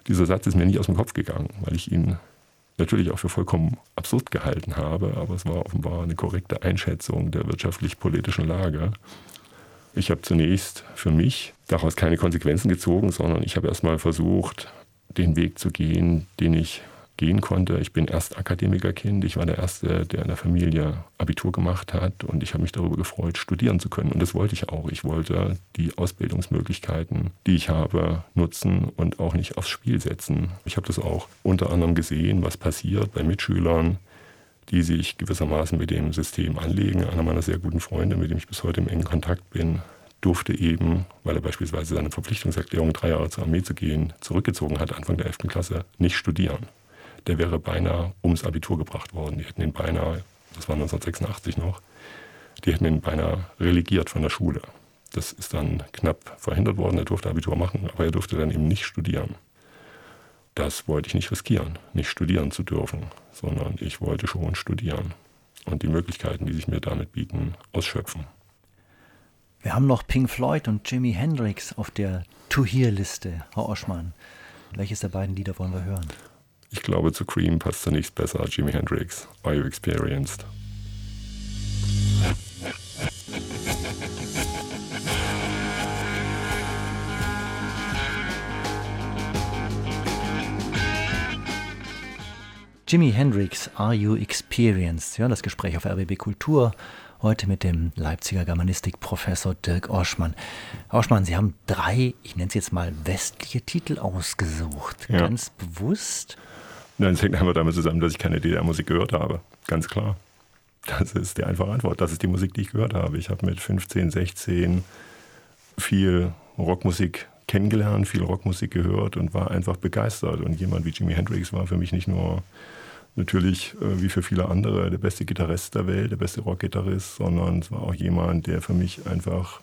Dieser Satz ist mir nicht aus dem Kopf gegangen, weil ich ihn natürlich auch für vollkommen absurd gehalten habe, aber es war offenbar eine korrekte Einschätzung der wirtschaftlich-politischen Lage. Ich habe zunächst für mich daraus keine Konsequenzen gezogen, sondern ich habe erstmal versucht, den Weg zu gehen, den ich gehen konnte. Ich bin erst Akademikerkind. Ich war der Erste, der in der Familie Abitur gemacht hat und ich habe mich darüber gefreut, studieren zu können. Und das wollte ich auch. Ich wollte die Ausbildungsmöglichkeiten, die ich habe, nutzen und auch nicht aufs Spiel setzen. Ich habe das auch unter anderem gesehen, was passiert bei Mitschülern, die sich gewissermaßen mit dem System anlegen. Einer meiner sehr guten Freunde, mit dem ich bis heute im engen Kontakt bin, durfte eben, weil er beispielsweise seine Verpflichtungserklärung, drei Jahre zur Armee zu gehen, zurückgezogen hat, Anfang der 11. Klasse, nicht studieren der wäre beinahe ums Abitur gebracht worden. Die hätten ihn beinahe, das war 1986 noch, die hätten ihn beinahe relegiert von der Schule. Das ist dann knapp verhindert worden. Er durfte Abitur machen, aber er durfte dann eben nicht studieren. Das wollte ich nicht riskieren, nicht studieren zu dürfen, sondern ich wollte schon studieren und die Möglichkeiten, die sich mir damit bieten, ausschöpfen. Wir haben noch Pink Floyd und Jimi Hendrix auf der To-Hear-Liste, Herr Oschmann. Welches der beiden Lieder wollen wir hören? Ich glaube, zu Cream passt zunächst besser Jimi Hendrix. Are you experienced? Jimi Hendrix, Are You Experienced? Ja, das Gespräch auf RBB Kultur. Heute mit dem Leipziger Germanistikprofessor Dirk Orschmann. Orschmann, Sie haben drei, ich nenne es jetzt mal westliche Titel ausgesucht. Ja. Ganz bewusst. Nein, es hängt einfach damit zusammen, dass ich keine DDR-Musik gehört habe. Ganz klar. Das ist die einfache Antwort. Das ist die Musik, die ich gehört habe. Ich habe mit 15, 16 viel Rockmusik kennengelernt, viel Rockmusik gehört und war einfach begeistert. Und jemand wie Jimi Hendrix war für mich nicht nur natürlich äh, wie für viele andere der beste Gitarrist der Welt, der beste Rockgitarrist, sondern es war auch jemand, der für mich einfach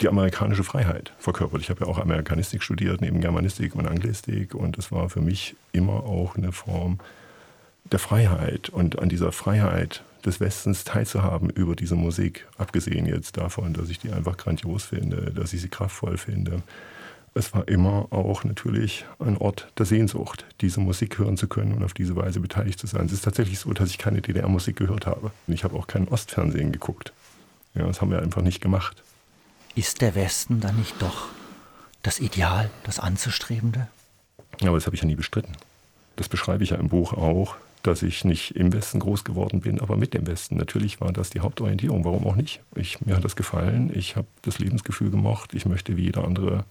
die amerikanische Freiheit verkörpert. Ich habe ja auch Amerikanistik studiert, neben Germanistik und Anglistik. Und es war für mich immer auch eine Form der Freiheit und an dieser Freiheit des Westens teilzuhaben über diese Musik, abgesehen jetzt davon, dass ich die einfach grandios finde, dass ich sie kraftvoll finde. Es war immer auch natürlich ein Ort der Sehnsucht, diese Musik hören zu können und auf diese Weise beteiligt zu sein. Es ist tatsächlich so, dass ich keine DDR-Musik gehört habe. Ich habe auch kein Ostfernsehen geguckt. Ja, das haben wir einfach nicht gemacht. Ist der Westen dann nicht doch das Ideal, das Anzustrebende? Ja, aber das habe ich ja nie bestritten. Das beschreibe ich ja im Buch auch, dass ich nicht im Westen groß geworden bin, aber mit dem Westen. Natürlich war das die Hauptorientierung. Warum auch nicht? Ich, mir hat das gefallen. Ich habe das Lebensgefühl gemocht. Ich möchte wie jeder andere,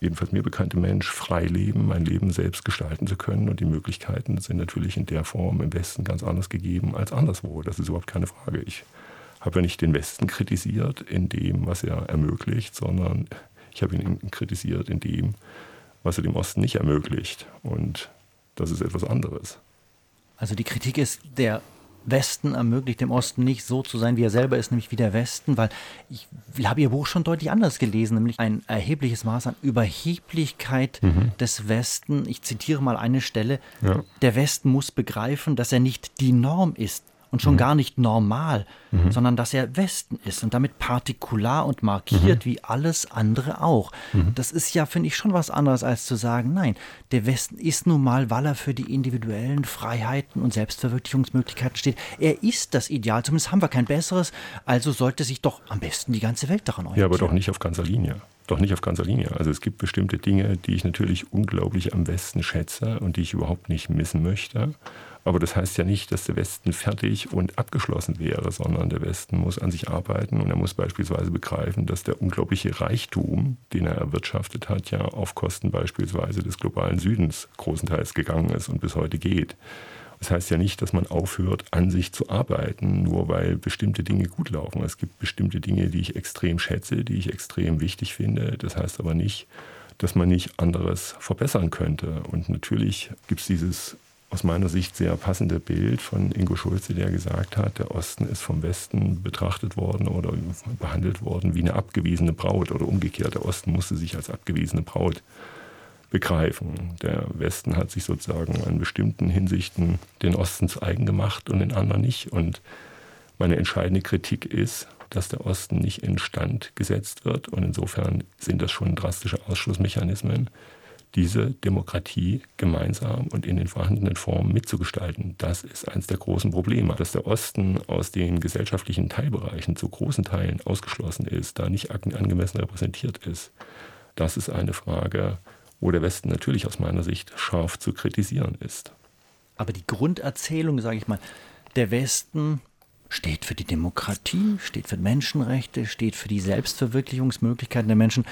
jedenfalls mir bekannte Mensch, frei leben, mein Leben selbst gestalten zu können. Und die Möglichkeiten sind natürlich in der Form im Westen ganz anders gegeben als anderswo. Das ist überhaupt keine Frage. Ich habe ja nicht den Westen kritisiert in dem, was er ermöglicht, sondern ich habe ihn kritisiert in dem, was er dem Osten nicht ermöglicht. Und das ist etwas anderes. Also die Kritik ist, der Westen ermöglicht dem Osten nicht so zu sein, wie er selber ist, nämlich wie der Westen, weil ich habe Ihr Buch schon deutlich anders gelesen, nämlich ein erhebliches Maß an Überheblichkeit mhm. des Westen. Ich zitiere mal eine Stelle. Ja. Der Westen muss begreifen, dass er nicht die Norm ist, und schon mhm. gar nicht normal, mhm. sondern dass er Westen ist und damit partikular und markiert mhm. wie alles andere auch. Mhm. Das ist ja, finde ich, schon was anderes als zu sagen, nein, der Westen ist nun mal, weil er für die individuellen Freiheiten und Selbstverwirklichungsmöglichkeiten steht. Er ist das Ideal, zumindest haben wir kein besseres, also sollte sich doch am besten die ganze Welt daran orientieren. Ja, aber doch nicht auf ganzer Linie doch nicht auf ganzer Linie. Also es gibt bestimmte Dinge, die ich natürlich unglaublich am Westen schätze und die ich überhaupt nicht missen möchte. Aber das heißt ja nicht, dass der Westen fertig und abgeschlossen wäre, sondern der Westen muss an sich arbeiten und er muss beispielsweise begreifen, dass der unglaubliche Reichtum, den er erwirtschaftet hat, ja auf Kosten beispielsweise des globalen Südens großenteils gegangen ist und bis heute geht. Das heißt ja nicht, dass man aufhört, an sich zu arbeiten, nur weil bestimmte Dinge gut laufen. Es gibt bestimmte Dinge, die ich extrem schätze, die ich extrem wichtig finde. Das heißt aber nicht, dass man nicht anderes verbessern könnte. Und natürlich gibt es dieses aus meiner Sicht sehr passende Bild von Ingo Schulze, der gesagt hat, der Osten ist vom Westen betrachtet worden oder behandelt worden wie eine abgewiesene Braut oder umgekehrt. Der Osten musste sich als abgewiesene Braut begreifen. Der Westen hat sich sozusagen an bestimmten Hinsichten den Osten zu eigen gemacht und den anderen nicht. Und meine entscheidende Kritik ist, dass der Osten nicht instand gesetzt wird. Und insofern sind das schon drastische Ausschlussmechanismen diese Demokratie gemeinsam und in den vorhandenen Formen mitzugestalten. Das ist eines der großen Probleme, dass der Osten aus den gesellschaftlichen Teilbereichen zu großen Teilen ausgeschlossen ist, da nicht angemessen repräsentiert ist. Das ist eine Frage, wo der Westen natürlich aus meiner Sicht scharf zu kritisieren ist. Aber die Grunderzählung, sage ich mal, der Westen steht für die Demokratie, steht für Menschenrechte, steht für die Selbstverwirklichungsmöglichkeiten der Menschen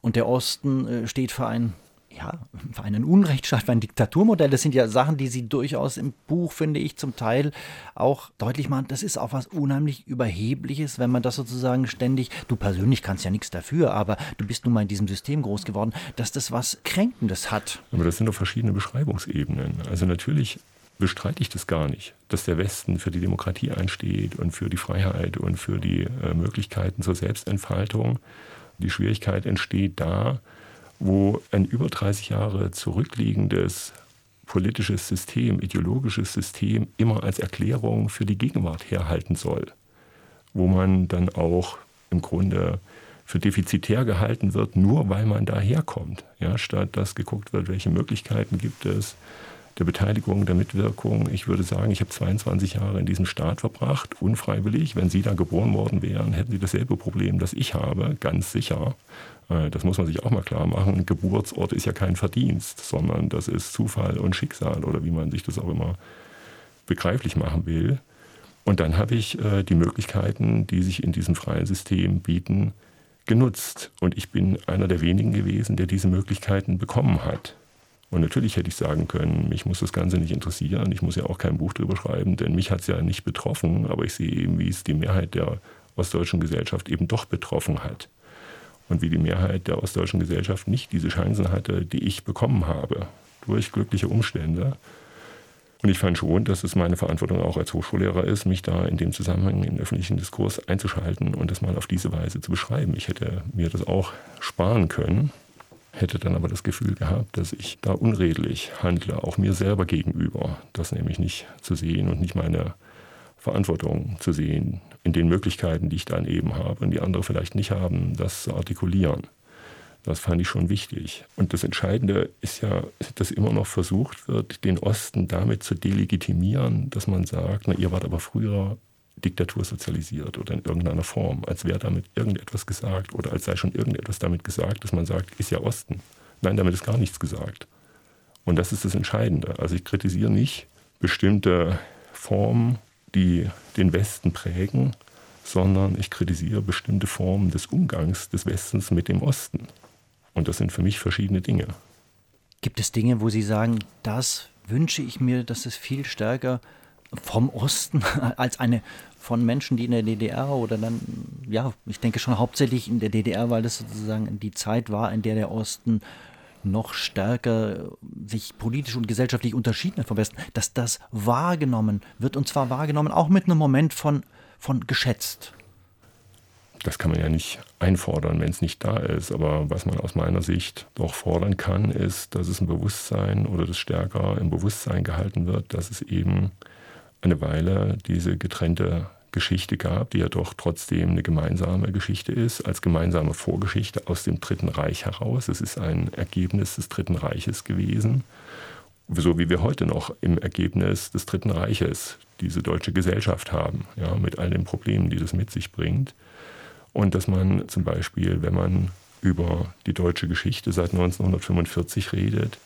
und der Osten äh, steht für ein ja, für einen Unrechtsstaat, für ein Diktaturmodell. Das sind ja Sachen, die sie durchaus im Buch, finde ich, zum Teil auch deutlich machen. Das ist auch was unheimlich Überhebliches, wenn man das sozusagen ständig, du persönlich kannst ja nichts dafür, aber du bist nun mal in diesem System groß geworden, dass das was Kränkendes hat. Aber das sind doch verschiedene Beschreibungsebenen. Also natürlich bestreite ich das gar nicht, dass der Westen für die Demokratie einsteht und für die Freiheit und für die äh, Möglichkeiten zur Selbstentfaltung. Die Schwierigkeit entsteht da, wo ein über 30 Jahre zurückliegendes politisches System, ideologisches System immer als Erklärung für die Gegenwart herhalten soll, wo man dann auch im Grunde für defizitär gehalten wird, nur weil man daherkommt, ja, statt dass geguckt wird, welche Möglichkeiten gibt es, der Beteiligung, der Mitwirkung. Ich würde sagen, ich habe 22 Jahre in diesem Staat verbracht, unfreiwillig. Wenn Sie da geboren worden wären, hätten Sie dasselbe Problem, das ich habe, ganz sicher. Äh, das muss man sich auch mal klar machen. Geburtsort ist ja kein Verdienst, sondern das ist Zufall und Schicksal oder wie man sich das auch immer begreiflich machen will. Und dann habe ich äh, die Möglichkeiten, die sich in diesem freien System bieten, genutzt. Und ich bin einer der wenigen gewesen, der diese Möglichkeiten bekommen hat. Und natürlich hätte ich sagen können, mich muss das Ganze nicht interessieren, ich muss ja auch kein Buch drüber schreiben, denn mich hat es ja nicht betroffen, aber ich sehe eben, wie es die Mehrheit der ostdeutschen Gesellschaft eben doch betroffen hat. Und wie die Mehrheit der ostdeutschen Gesellschaft nicht diese Chancen hatte, die ich bekommen habe, durch glückliche Umstände. Und ich fand schon, dass es meine Verantwortung auch als Hochschullehrer ist, mich da in dem Zusammenhang in den öffentlichen Diskurs einzuschalten und das mal auf diese Weise zu beschreiben. Ich hätte mir das auch sparen können, hätte dann aber das Gefühl gehabt, dass ich da unredlich handle, auch mir selber gegenüber. Das nämlich nicht zu sehen und nicht meine Verantwortung zu sehen in den Möglichkeiten, die ich dann eben habe und die andere vielleicht nicht haben, das zu artikulieren. Das fand ich schon wichtig. Und das Entscheidende ist ja, dass immer noch versucht wird, den Osten damit zu delegitimieren, dass man sagt, na, ihr wart aber früher Diktatur sozialisiert oder in irgendeiner Form, als wäre damit irgendetwas gesagt oder als sei schon irgendetwas damit gesagt, dass man sagt, ist ja Osten. Nein, damit ist gar nichts gesagt. Und das ist das Entscheidende. Also ich kritisiere nicht bestimmte Formen, die den Westen prägen, sondern ich kritisiere bestimmte Formen des Umgangs des Westens mit dem Osten. Und das sind für mich verschiedene Dinge. Gibt es Dinge, wo Sie sagen, das wünsche ich mir, dass es viel stärker vom Osten als eine von Menschen, die in der DDR oder dann, ja, ich denke schon hauptsächlich in der DDR, weil das sozusagen die Zeit war, in der der Osten noch stärker sich politisch und gesellschaftlich unterschieden hat vom Westen, dass das wahrgenommen wird und zwar wahrgenommen auch mit einem Moment von, von geschätzt das kann man ja nicht einfordern, wenn es nicht da ist. Aber was man aus meiner Sicht doch fordern kann, ist, dass es ein Bewusstsein oder das stärker im Bewusstsein gehalten wird, dass es eben eine Weile diese getrennte Geschichte gab, die ja doch trotzdem eine gemeinsame Geschichte ist, als gemeinsame Vorgeschichte aus dem Dritten Reich heraus. Es ist ein Ergebnis des Dritten Reiches gewesen, so wie wir heute noch im Ergebnis des Dritten Reiches diese deutsche Gesellschaft haben, ja, mit all den Problemen, die das mit sich bringt. Und dass man zum Beispiel, wenn man über die deutsche Geschichte seit 1945 redet,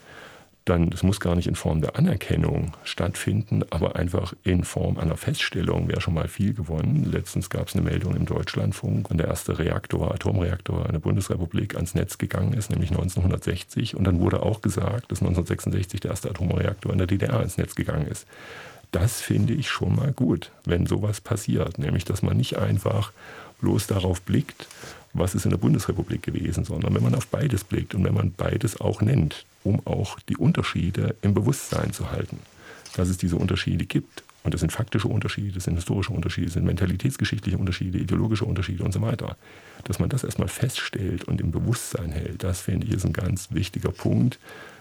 dann, das muss gar nicht in Form der Anerkennung stattfinden, aber einfach in Form einer Feststellung wäre schon mal viel gewonnen. Letztens gab es eine Meldung im Deutschlandfunk, wenn der erste Reaktor, Atomreaktor in der Bundesrepublik ans Netz gegangen ist, nämlich 1960. Und dann wurde auch gesagt, dass 1966 der erste Atomreaktor in der DDR ins Netz gegangen ist. Das finde ich schon mal gut, wenn sowas passiert, nämlich dass man nicht einfach bloß darauf blickt, was ist in der Bundesrepublik gewesen, sondern wenn man auf beides blickt und wenn man beides auch nennt, um auch die Unterschiede im Bewusstsein zu halten, dass es diese Unterschiede gibt. Und das sind faktische Unterschiede, das sind historische Unterschiede, das sind mentalitätsgeschichtliche Unterschiede, ideologische Unterschiede und so weiter. Dass man das erstmal feststellt und im Bewusstsein hält, das finde ich ist ein ganz wichtiger Punkt,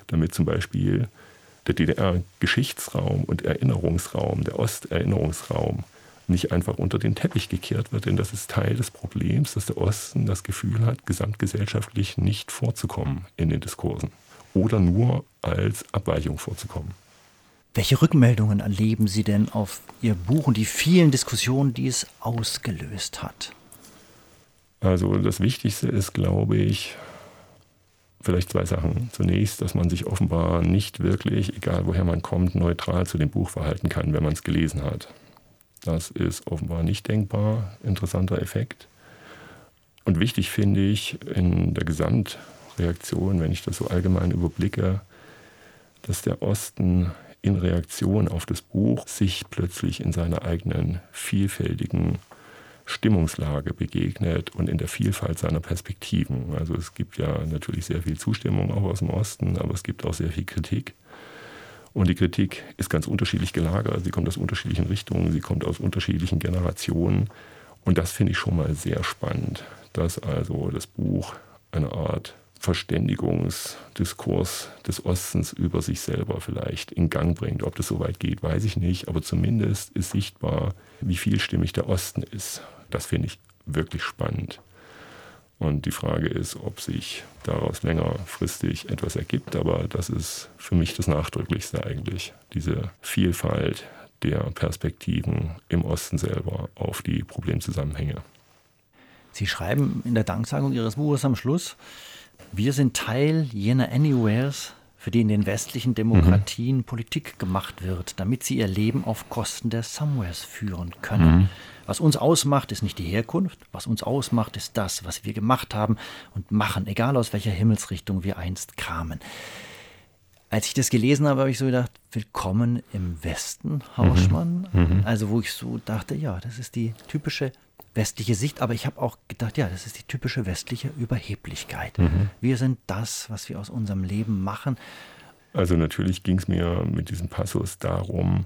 damit zum Beispiel der DDR-Geschichtsraum und Erinnerungsraum, der Osterinnerungsraum, nicht einfach unter den Teppich gekehrt wird, denn das ist Teil des Problems, dass der Osten das Gefühl hat, gesamtgesellschaftlich nicht vorzukommen in den Diskursen oder nur als Abweichung vorzukommen. Welche Rückmeldungen erleben Sie denn auf Ihr Buch und die vielen Diskussionen, die es ausgelöst hat? Also das Wichtigste ist, glaube ich, vielleicht zwei Sachen. Zunächst, dass man sich offenbar nicht wirklich, egal woher man kommt, neutral zu dem Buch verhalten kann, wenn man es gelesen hat. Das ist offenbar nicht denkbar. Interessanter Effekt. Und wichtig finde ich in der Gesamtreaktion, wenn ich das so allgemein überblicke, dass der Osten in Reaktion auf das Buch sich plötzlich in seiner eigenen vielfältigen Stimmungslage begegnet und in der Vielfalt seiner Perspektiven. Also es gibt ja natürlich sehr viel Zustimmung auch aus dem Osten, aber es gibt auch sehr viel Kritik. Und die Kritik ist ganz unterschiedlich gelagert. Sie kommt aus unterschiedlichen Richtungen, sie kommt aus unterschiedlichen Generationen. Und das finde ich schon mal sehr spannend, dass also das Buch eine Art Verständigungsdiskurs des Ostens über sich selber vielleicht in Gang bringt. Ob das so weit geht, weiß ich nicht, aber zumindest ist sichtbar, wie vielstimmig der Osten ist. Das finde ich wirklich spannend. Und die Frage ist, ob sich daraus längerfristig etwas ergibt. Aber das ist für mich das Nachdrücklichste eigentlich, diese Vielfalt der Perspektiven im Osten selber auf die Problemzusammenhänge. Sie schreiben in der Danksagung Ihres Buches am Schluss, wir sind Teil jener Anywheres, für die in den westlichen Demokratien mhm. Politik gemacht wird, damit sie ihr Leben auf Kosten der Somewheres führen können. Mhm. Was uns ausmacht, ist nicht die Herkunft, was uns ausmacht, ist das, was wir gemacht haben und machen, egal aus welcher Himmelsrichtung wir einst kamen. Als ich das gelesen habe, habe ich so gedacht, willkommen im Westen, Hauschmann. Mhm. mhm. Also wo ich so dachte, ja, das ist die typische westliche Sicht, aber ich habe auch gedacht, ja, das ist die typische westliche Überheblichkeit. Mhm. Wir sind das, was wir aus unserem Leben machen. Also natürlich ging es mir mit diesem Passus darum,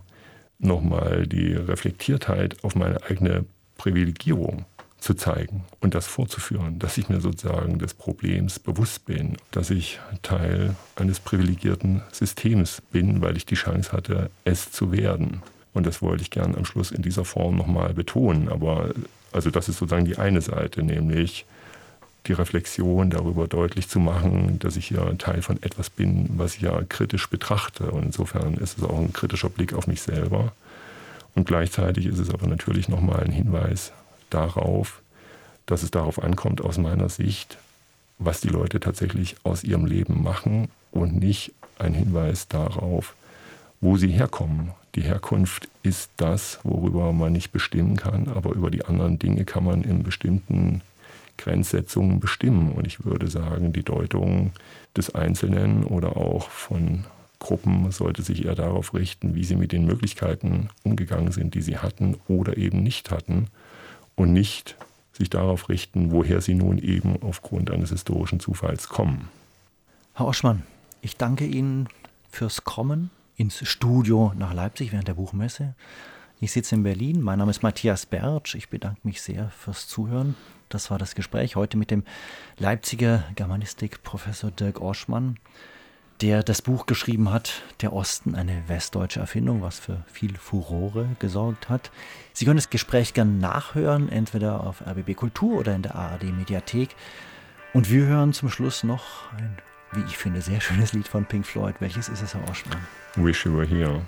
nochmal die Reflektiertheit auf meine eigene Privilegierung zu zeigen und das vorzuführen, dass ich mir sozusagen des Problems bewusst bin, dass ich Teil eines privilegierten Systems bin, weil ich die Chance hatte, es zu werden. Und das wollte ich gern am Schluss in dieser Form nochmal betonen. Aber also das ist sozusagen die eine Seite, nämlich die Reflexion darüber deutlich zu machen, dass ich ja Teil von etwas bin, was ich ja kritisch betrachte. Und insofern ist es auch ein kritischer Blick auf mich selber. Und gleichzeitig ist es aber natürlich nochmal ein Hinweis darauf, dass es darauf ankommt, aus meiner Sicht, was die Leute tatsächlich aus ihrem Leben machen und nicht ein Hinweis darauf, wo sie herkommen. Die Herkunft ist das, worüber man nicht bestimmen kann, aber über die anderen Dinge kann man in bestimmten Grenzsetzungen bestimmen. Und ich würde sagen, die Deutung des Einzelnen oder auch von Gruppen sollte sich eher darauf richten, wie sie mit den Möglichkeiten umgegangen sind, die sie hatten oder eben nicht hatten und nicht sich darauf richten, woher sie nun eben aufgrund eines historischen Zufalls kommen. Herr Oschmann, ich danke Ihnen fürs Kommen ins Studio nach Leipzig während der Buchmesse. Ich sitze in Berlin. Mein Name ist Matthias Bertsch. Ich bedanke mich sehr fürs Zuhören. Das war das Gespräch heute mit dem Leipziger Germanistikprofessor Dirk Oschmann der das Buch geschrieben hat, Der Osten, eine westdeutsche Erfindung, was für viel Furore gesorgt hat. Sie können das Gespräch gerne nachhören, entweder auf RBB Kultur oder in der ARD Mediathek. Und wir hören zum Schluss noch ein, wie ich finde, sehr schönes Lied von Pink Floyd. Welches ist es, Herr Oschmann? Wish You Were Here.